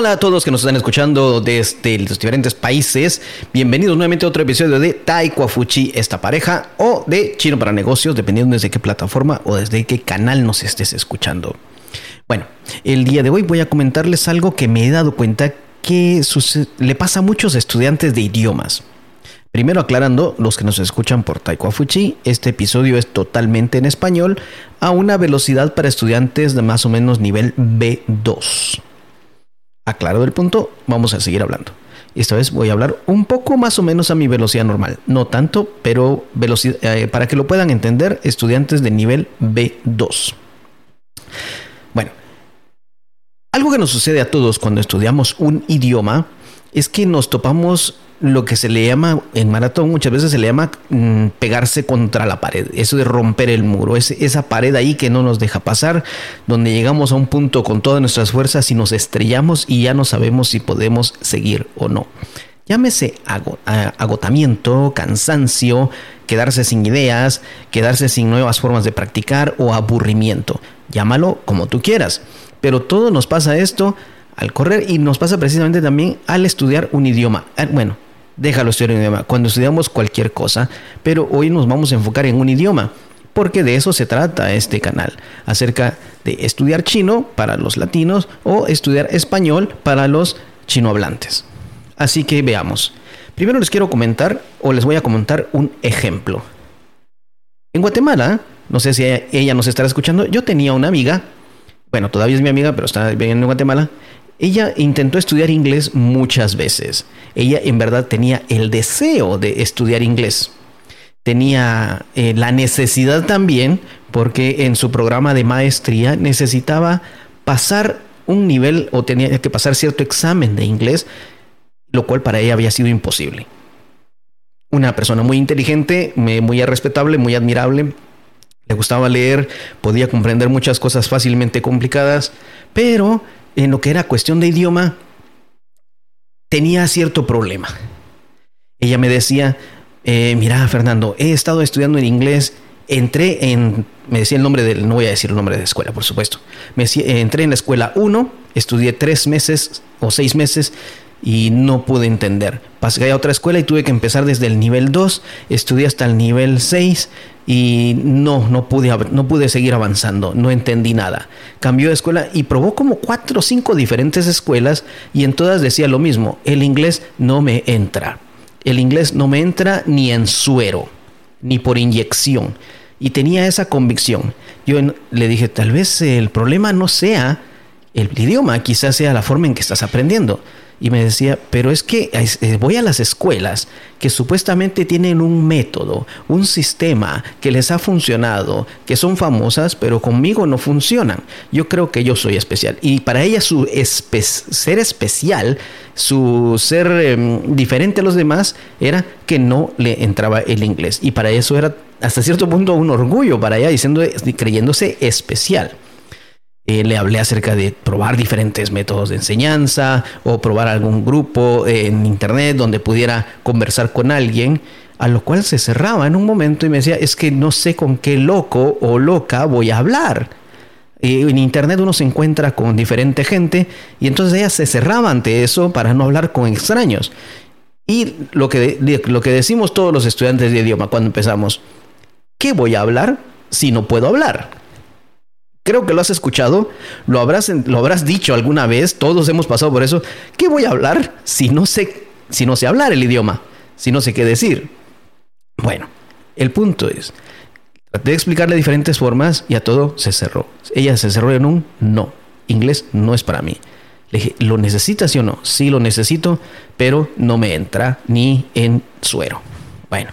Hola a todos que nos están escuchando desde los diferentes países. Bienvenidos nuevamente a otro episodio de Taiko Fuchi, esta pareja, o de Chino para Negocios, dependiendo desde qué plataforma o desde qué canal nos estés escuchando. Bueno, el día de hoy voy a comentarles algo que me he dado cuenta que le pasa a muchos estudiantes de idiomas. Primero aclarando, los que nos escuchan por Taiko Fuchi, este episodio es totalmente en español a una velocidad para estudiantes de más o menos nivel B2. Aclarado el punto, vamos a seguir hablando. Esta vez voy a hablar un poco más o menos a mi velocidad normal. No tanto, pero eh, para que lo puedan entender estudiantes de nivel B2. Bueno, algo que nos sucede a todos cuando estudiamos un idioma es que nos topamos lo que se le llama, en maratón muchas veces se le llama mm, pegarse contra la pared, eso de romper el muro, es esa pared ahí que no nos deja pasar, donde llegamos a un punto con todas nuestras fuerzas y nos estrellamos y ya no sabemos si podemos seguir o no. Llámese agotamiento, cansancio, quedarse sin ideas, quedarse sin nuevas formas de practicar o aburrimiento. Llámalo como tú quieras. Pero todo nos pasa esto al correr y nos pasa precisamente también al estudiar un idioma. Ah, bueno, déjalo estudiar un idioma, cuando estudiamos cualquier cosa, pero hoy nos vamos a enfocar en un idioma, porque de eso se trata este canal, acerca de estudiar chino para los latinos o estudiar español para los chinohablantes. Así que veamos. Primero les quiero comentar o les voy a comentar un ejemplo. En Guatemala, no sé si ella nos estará escuchando, yo tenía una amiga, bueno, todavía es mi amiga, pero está viviendo en Guatemala, ella intentó estudiar inglés muchas veces. Ella en verdad tenía el deseo de estudiar inglés. Tenía eh, la necesidad también porque en su programa de maestría necesitaba pasar un nivel o tenía que pasar cierto examen de inglés, lo cual para ella había sido imposible. Una persona muy inteligente, muy respetable, muy admirable, le gustaba leer, podía comprender muchas cosas fácilmente complicadas, pero en lo que era cuestión de idioma, tenía cierto problema. Ella me decía, eh, mira Fernando, he estado estudiando en inglés, entré en, me decía el nombre del, no voy a decir el nombre de la escuela, por supuesto, me entré en la escuela 1, estudié tres meses o seis meses y no pude entender. Pasé a otra escuela y tuve que empezar desde el nivel 2, estudié hasta el nivel 6 y no, no pude, no pude seguir avanzando, no entendí nada. Cambió de escuela y probó como cuatro o cinco diferentes escuelas y en todas decía lo mismo, el inglés no me entra. El inglés no me entra ni en suero, ni por inyección. Y tenía esa convicción. Yo le dije, tal vez el problema no sea el idioma, quizás sea la forma en que estás aprendiendo y me decía, pero es que eh, voy a las escuelas que supuestamente tienen un método, un sistema que les ha funcionado, que son famosas, pero conmigo no funcionan. Yo creo que yo soy especial. Y para ella su ser especial, su ser em, diferente a los demás, era que no le entraba el inglés. Y para eso era hasta cierto punto un orgullo para ella, diciendo, creyéndose especial. Eh, le hablé acerca de probar diferentes métodos de enseñanza o probar algún grupo en internet donde pudiera conversar con alguien, a lo cual se cerraba en un momento y me decía, es que no sé con qué loco o loca voy a hablar. en internet uno se encuentra con diferente gente y entonces ella se cerraba ante eso para no hablar con extraños. Y lo que, lo que decimos todos los estudiantes de idioma cuando empezamos, ¿qué voy a hablar si no puedo hablar? Creo que lo has escuchado, lo habrás, lo habrás dicho alguna vez, todos hemos pasado por eso. ¿Qué voy a hablar si no sé, si no sé hablar el idioma? Si no sé qué decir. Bueno, el punto es, traté de explicarle diferentes formas y a todo se cerró. Ella se cerró en un no. Inglés no es para mí. Le dije, ¿lo necesitas sí o no? Sí lo necesito, pero no me entra ni en suero. Bueno,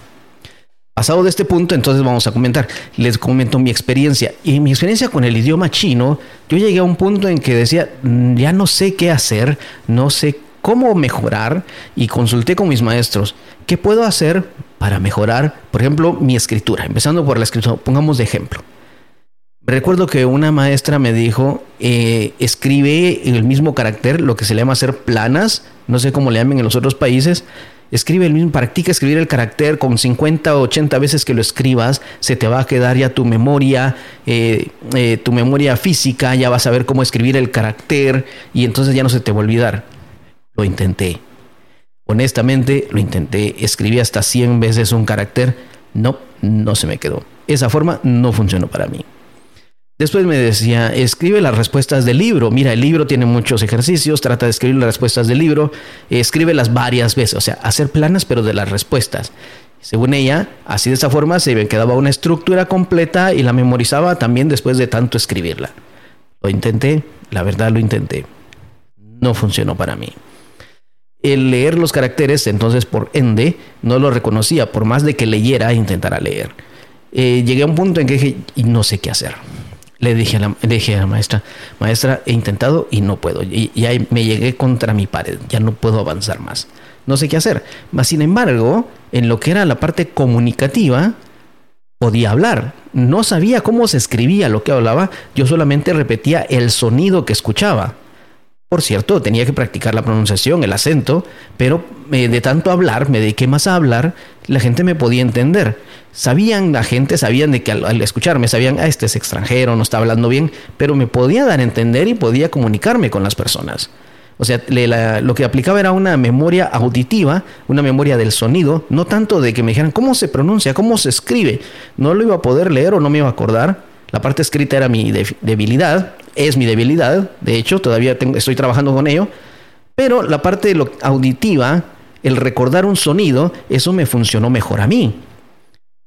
Pasado de este punto, entonces vamos a comentar. Les comento mi experiencia. Y mi experiencia con el idioma chino, yo llegué a un punto en que decía, mm, ya no sé qué hacer, no sé cómo mejorar y consulté con mis maestros. ¿Qué puedo hacer para mejorar, por ejemplo, mi escritura? Empezando por la escritura, pongamos de ejemplo. Recuerdo que una maestra me dijo, eh, escribe el mismo carácter, lo que se le llama hacer planas, no sé cómo le llamen en los otros países, Escribe el mismo, practica escribir el carácter con 50 o 80 veces que lo escribas, se te va a quedar ya tu memoria, eh, eh, tu memoria física, ya vas a ver cómo escribir el carácter y entonces ya no se te va a olvidar. Lo intenté. Honestamente, lo intenté. Escribí hasta 100 veces un carácter. No, no se me quedó. Esa forma no funcionó para mí. Después me decía, escribe las respuestas del libro. Mira, el libro tiene muchos ejercicios, trata de escribir las respuestas del libro, escríbelas varias veces, o sea, hacer planes pero de las respuestas. Según ella, así de esa forma se me quedaba una estructura completa y la memorizaba también después de tanto escribirla. Lo intenté, la verdad lo intenté. No funcionó para mí. El leer los caracteres, entonces por ende, no lo reconocía, por más de que leyera e intentara leer. Eh, llegué a un punto en que dije, y no sé qué hacer le dije, a la, dije a la maestra, maestra, he intentado y no puedo. Y ya me llegué contra mi pared, ya no puedo avanzar más. No sé qué hacer. Mas, sin embargo, en lo que era la parte comunicativa, podía hablar. No sabía cómo se escribía lo que hablaba, yo solamente repetía el sonido que escuchaba. Por cierto, tenía que practicar la pronunciación, el acento, pero eh, de tanto hablar, me dediqué más a hablar, la gente me podía entender. Sabían, la gente sabían de que al, escucharme, sabían, ah, este es extranjero, no está hablando bien, pero me podía dar a entender y podía comunicarme con las personas. O sea, lo que aplicaba era una memoria auditiva, una memoria del sonido, no tanto de que me dijeran cómo se pronuncia, cómo se escribe. No lo iba a poder leer o no me iba a acordar. La parte escrita era mi debilidad, es mi debilidad, de hecho, todavía estoy trabajando con ello, pero la parte auditiva, el recordar un sonido, eso me funcionó mejor a mí.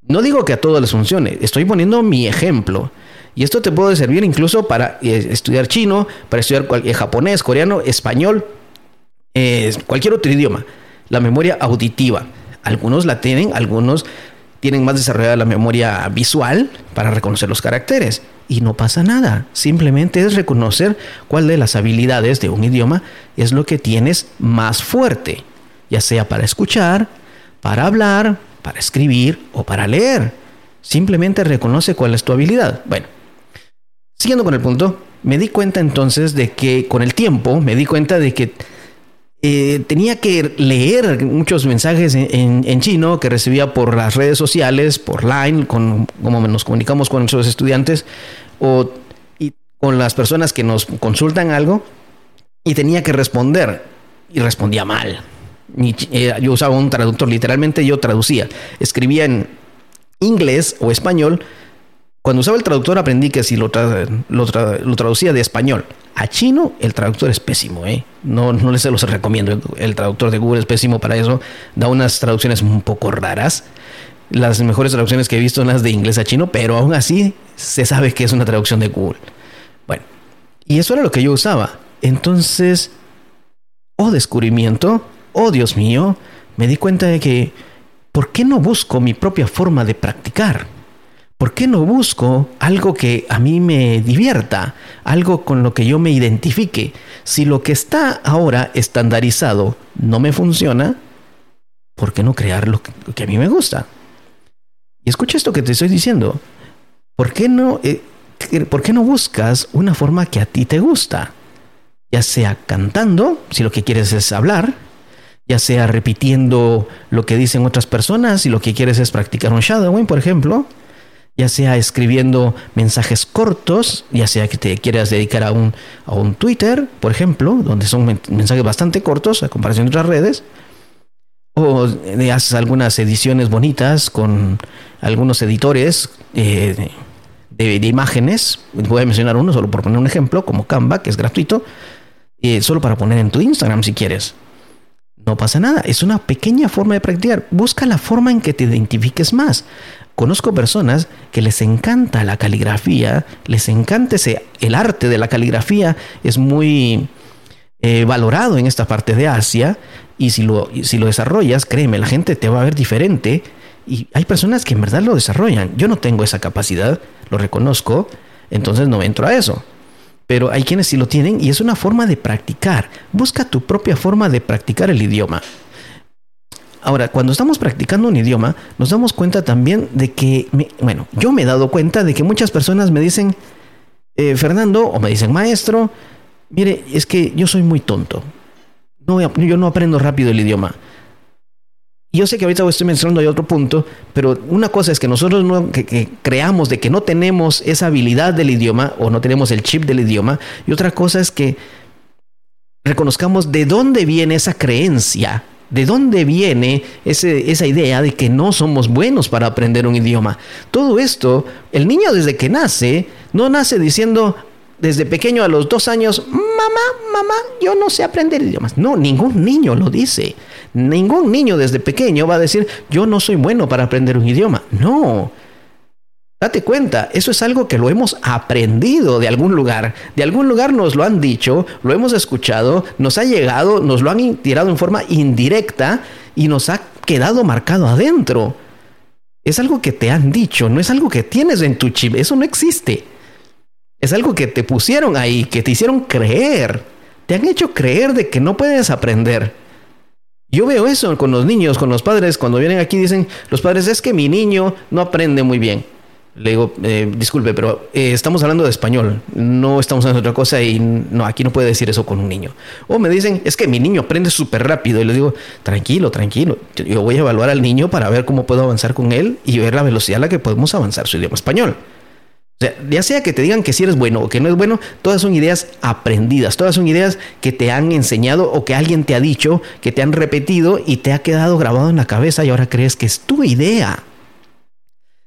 No digo que a todos les funcione, estoy poniendo mi ejemplo. Y esto te puede servir incluso para eh, estudiar chino, para estudiar eh, japonés, coreano, español, eh, cualquier otro idioma. La memoria auditiva. Algunos la tienen, algunos tienen más desarrollada la memoria visual para reconocer los caracteres. Y no pasa nada. Simplemente es reconocer cuál de las habilidades de un idioma es lo que tienes más fuerte. Ya sea para escuchar, para hablar, para escribir o para leer. Simplemente reconoce cuál es tu habilidad. Bueno, siguiendo con el punto, me di cuenta entonces de que con el tiempo, me di cuenta de que eh, tenía que leer muchos mensajes en, chino que recibía por las redes sociales, por Line, con, como nos comunicamos con nuestros estudiantes o y con las personas que nos consultan algo y tenía que responder y respondía mal. Eh, yo usaba un traductor, literalmente yo traducía, escribía en inglés o español cuando usaba el traductor aprendí que si lo, lo, traducía de español a chino, el traductor es pésimo. ¿eh? No, no les se los recomiendo. El traductor de Google es pésimo para eso. Da unas traducciones un poco raras. Las mejores traducciones que he visto son las de inglés a chino, pero aún así se sabe que es una traducción de Google. Bueno, y eso era lo que yo usaba. Entonces, oh descubrimiento, oh Dios mío, me di cuenta de que, ¿por qué no busco mi propia forma de practicar? ¿Por qué no busco algo que a mí me divierta, algo con lo que yo me identifique? Si lo que está ahora estandarizado no me funciona, ¿por qué no crear lo que a mí me gusta? Y escucha esto que te estoy diciendo. ¿Por qué no, eh, ¿por qué no buscas una forma que a ti te gusta? Ya sea cantando, si lo que quieres es hablar, ya sea repitiendo lo que dicen otras personas, si lo que quieres es practicar un shadowing, por ejemplo, ya sea escribiendo mensajes cortos, ya sea que te quieras dedicar a un, a un Twitter, por ejemplo, donde son mensajes bastante cortos a comparación de otras redes, o haces algunas ediciones bonitas con algunos editores eh, de, imágenes, voy a mencionar uno solo por poner un ejemplo, como Canva, que es gratuito, eh, solo para poner en tu Instagram si quieres. No pasa nada, es una pequeña forma de practicar. Busca la forma en que te identifiques más. Conozco personas que les encanta la caligrafía, les encanta ese, el arte de la caligrafía, es muy eh, valorado en esta parte de Asia y si lo, si lo desarrollas, créeme, la gente te va a ver diferente y hay personas que en verdad lo desarrollan. Yo no tengo esa capacidad, lo reconozco, entonces no entro a eso. Pero hay quienes sí lo tienen y es una forma de practicar. Busca tu propia forma de practicar el idioma. Ahora, cuando estamos practicando un idioma, nos damos cuenta también de que, bueno, yo me he dado cuenta de que muchas personas me dicen, eh, Fernando, o me dicen, maestro, mire, es que yo soy muy tonto. No, yo no aprendo rápido el idioma. Yo sé que ahorita estoy mencionando hay otro punto, pero una cosa es que nosotros no, creamos de que no tenemos esa habilidad del idioma o no tenemos el chip del idioma, y otra cosa es que reconozcamos de dónde viene esa creencia, de dónde viene esa idea de que no somos buenos para aprender un idioma. Todo esto, el niño desde que nace, no nace diciendo desde pequeño a los dos años, mamá, mamá, yo no sé aprender idiomas. No, ningún niño lo dice. Ningún niño desde pequeño va a decir, yo no soy bueno para aprender un idioma. No. Date cuenta, eso es algo que lo hemos aprendido de algún lugar. De algún lugar nos lo han dicho, lo hemos escuchado, nos ha llegado, nos lo han tirado en forma indirecta y nos ha quedado marcado adentro. Es algo que te han dicho, no es algo que tienes en tu chip, eso no existe. Es algo que te pusieron ahí, que te hicieron creer. Te han hecho creer de que no puedes aprender. Yo veo eso con los niños, con los padres, cuando vienen aquí dicen, los padres, es que mi niño no aprende muy bien. Le digo, eh, disculpe, pero eh, estamos hablando de español, no estamos hablando de otra cosa y no, aquí no puede decir eso con un niño. O me dicen, es que mi niño aprende súper rápido y le digo, tranquilo, tranquilo, yo voy a evaluar al niño para ver cómo puedo avanzar con él y ver la velocidad a la que podemos avanzar su idioma español. O sea, ya sea que te digan que si eres bueno o que no es bueno, todas son ideas aprendidas, todas son ideas que te han enseñado o que alguien te ha dicho, que te han repetido y te ha quedado grabado en la cabeza y ahora crees que es tu idea.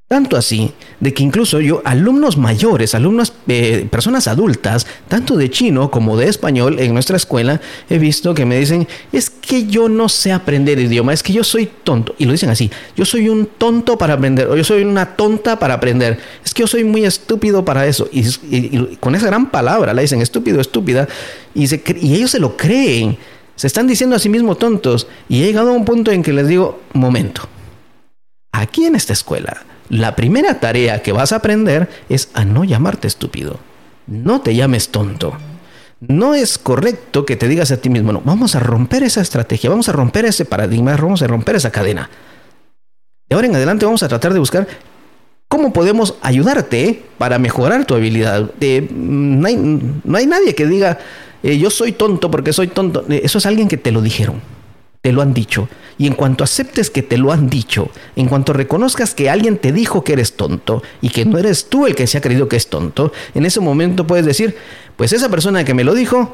Tanto así, de que incluso yo, alumnos mayores, alumnos, eh, personas adultas, tanto de chino como de español en nuestra escuela, he visto que me dicen, es que yo no sé aprender idioma, es que yo soy tonto. Y lo dicen así, yo soy un tonto para aprender, o yo soy una tonta para aprender, es que yo soy muy estúpido para eso. Y, con esa gran palabra la dicen, estúpido, estúpida, y, y ellos se lo creen, se están diciendo a sí mismos tontos. Y he llegado a un punto en que les digo, momento, aquí en esta escuela, la primera tarea que vas a aprender es a no llamarte estúpido. No te llames tonto. No es correcto que te digas a ti mismo, no, vamos a romper esa estrategia, vamos a romper ese paradigma, vamos a romper esa cadena. De ahora en adelante vamos a tratar de buscar cómo podemos ayudarte para mejorar tu habilidad. no, hay, nadie que diga, eh, yo soy tonto porque soy tonto. Eso es alguien que te lo dijeron te lo han dicho. Y en cuanto aceptes que te lo han dicho, en cuanto reconozcas que alguien te dijo que eres tonto y que no eres tú el que se ha creído que es tonto, en ese momento puedes decir, pues esa persona que me lo dijo,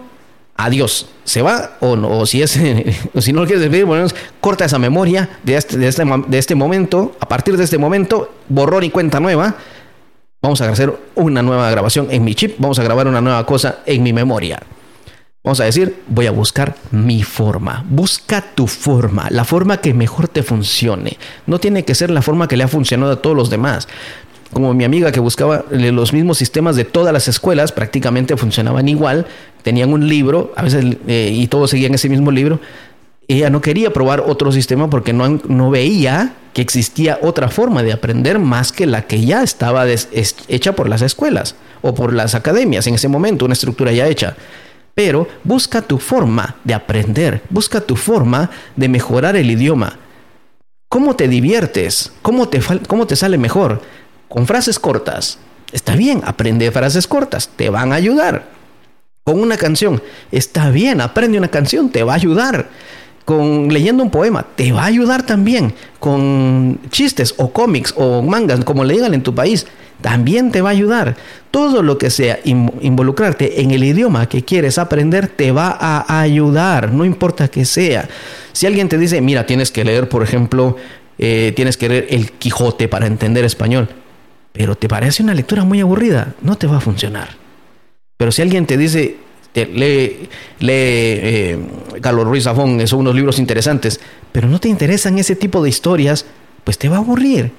adiós, se va o no, o si, es, si no lo quieres decir, bueno, corta esa memoria de este, este, de este momento, a partir de este momento, borrón y cuenta nueva. Vamos a hacer una nueva grabación en mi chip, vamos a grabar una nueva cosa en mi memoria. Vamos a decir, voy a buscar mi forma. Busca tu forma, la forma que mejor te funcione. No tiene que ser la forma que le ha funcionado a todos los demás. Como mi amiga que buscaba los mismos sistemas de todas las escuelas, prácticamente funcionaban igual. Tenían un libro, a veces, eh, y todos seguían ese mismo libro. Ella no quería probar otro sistema porque no, no veía que existía otra forma de aprender más que la que ya estaba hecha por las escuelas o por las academias en ese momento, una estructura ya hecha pero busca tu forma de aprender, busca tu forma de mejorar el idioma. ¿Cómo te diviertes? ¿Cómo te, cómo te sale mejor? Con frases cortas. Está bien, aprende frases cortas, te van a ayudar. Con una canción, está bien, aprende una canción, te va a ayudar. Con leyendo un poema, te va a ayudar también. Con chistes o cómics o mangas, como le digan en tu país, también te va a ayudar. Todo lo que sea involucrarte en el idioma que quieres aprender te va a ayudar, no importa que sea. Si alguien te dice, mira, tienes que leer, por ejemplo, eh, tienes que leer El Quijote para entender español, pero te parece una lectura muy aburrida, no te va a funcionar. Pero si alguien te dice, lee, lee eh, Carlos Ruiz Zafón, son unos libros interesantes, pero no te interesan ese tipo de historias, pues te va a aburrir.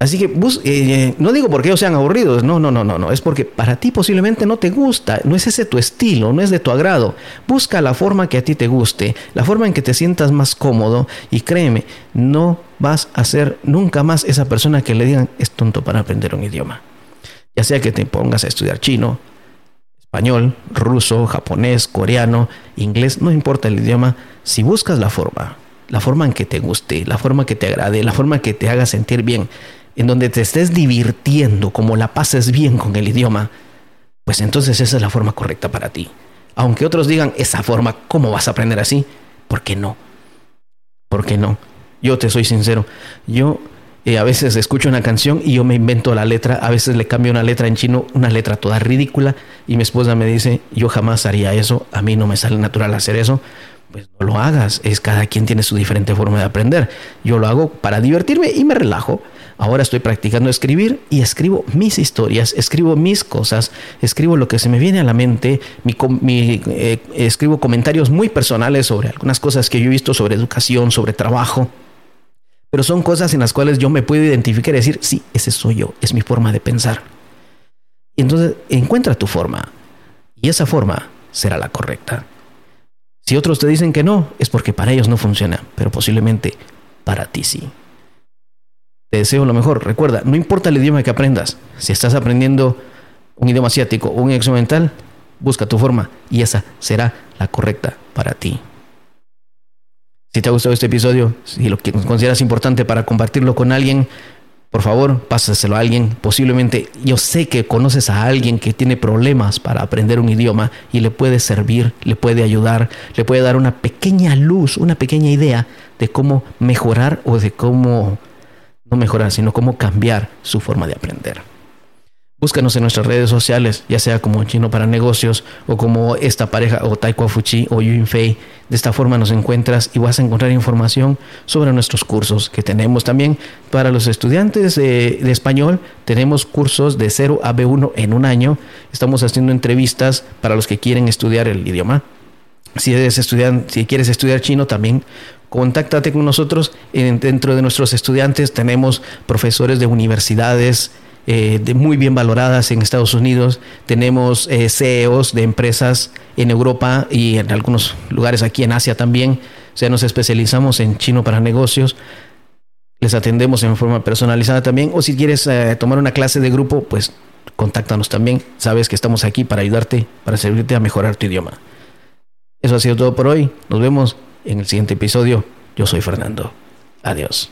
Así que eh, no digo porque ellos sean aburridos, no, no, no, no, no, es porque para ti posiblemente no te gusta, no es ese tu estilo, no es de tu agrado. Busca la forma que a ti te guste, la forma en que te sientas más cómodo y créeme, no vas a ser nunca más esa persona que le digan es tonto para aprender un idioma. Ya sea que te pongas a estudiar chino, español, ruso, japonés, coreano, inglés, no importa el idioma, si buscas la forma, la forma en que te guste, la forma que te agrade, la forma que te haga sentir bien, en donde te estés divirtiendo, como la pases bien con el idioma, pues entonces esa es la forma correcta para ti. Aunque otros digan, esa forma, ¿cómo vas a aprender así? ¿Por qué no? ¿Por qué no? Yo te soy sincero. Yo eh, a veces escucho una canción y yo me invento la letra. A veces le cambio una letra en chino, una letra toda ridícula. Y mi esposa me dice, yo jamás haría eso. A mí no me sale natural hacer eso. Pues no lo hagas. Es cada quien tiene su diferente forma de aprender. Yo lo hago para divertirme y me relajo. Ahora estoy practicando escribir y escribo mis historias, escribo mis cosas, escribo lo que se me viene a la mente, mi, eh, escribo comentarios muy personales sobre algunas cosas que yo he visto sobre educación, sobre trabajo. Pero son cosas en las cuales yo me puedo identificar y decir, sí, ese soy yo, es mi forma de pensar. Y entonces encuentra tu forma. Y esa forma será la correcta. Si otros te dicen que no, es porque para ellos no funciona, pero posiblemente para ti sí. Te deseo lo mejor. Recuerda, no importa el idioma que aprendas. Si estás aprendiendo un idioma asiático o un exo mental, busca tu forma y esa será la correcta para ti. Si te ha gustado este episodio, si lo consideras importante para compartirlo con alguien, por favor, pásaselo a alguien. Posiblemente yo sé que conoces a alguien que tiene problemas para aprender un idioma y le puede servir, le puede ayudar, le puede dar una pequeña luz, una pequeña idea de cómo mejorar o de cómo no mejorar, sino cómo cambiar su forma de aprender. Búscanos en nuestras redes sociales, ya sea como Chino para Negocios o como esta pareja o Taiko Fuchi o Fei. De esta forma nos encuentras y vas a encontrar información sobre nuestros cursos que tenemos también para los estudiantes de, de español. Tenemos cursos de 0 a B1 en un año. Estamos haciendo entrevistas para los que quieren estudiar el idioma. Si, eres estudiante, si quieres estudiar chino, también contáctate con nosotros. Dentro de nuestros estudiantes tenemos profesores de universidades eh, de muy bien valoradas en Estados Unidos. Tenemos eh, CEOs de empresas en Europa y en algunos lugares aquí en Asia también. O sea, nos especializamos en chino para negocios. Les atendemos en forma personalizada también. O si quieres eh, tomar una clase de grupo, pues contáctanos también. Sabes que estamos aquí para ayudarte, para servirte a mejorar tu idioma. Eso ha sido todo por hoy. Nos vemos en el siguiente episodio. Yo soy Fernando. Adiós.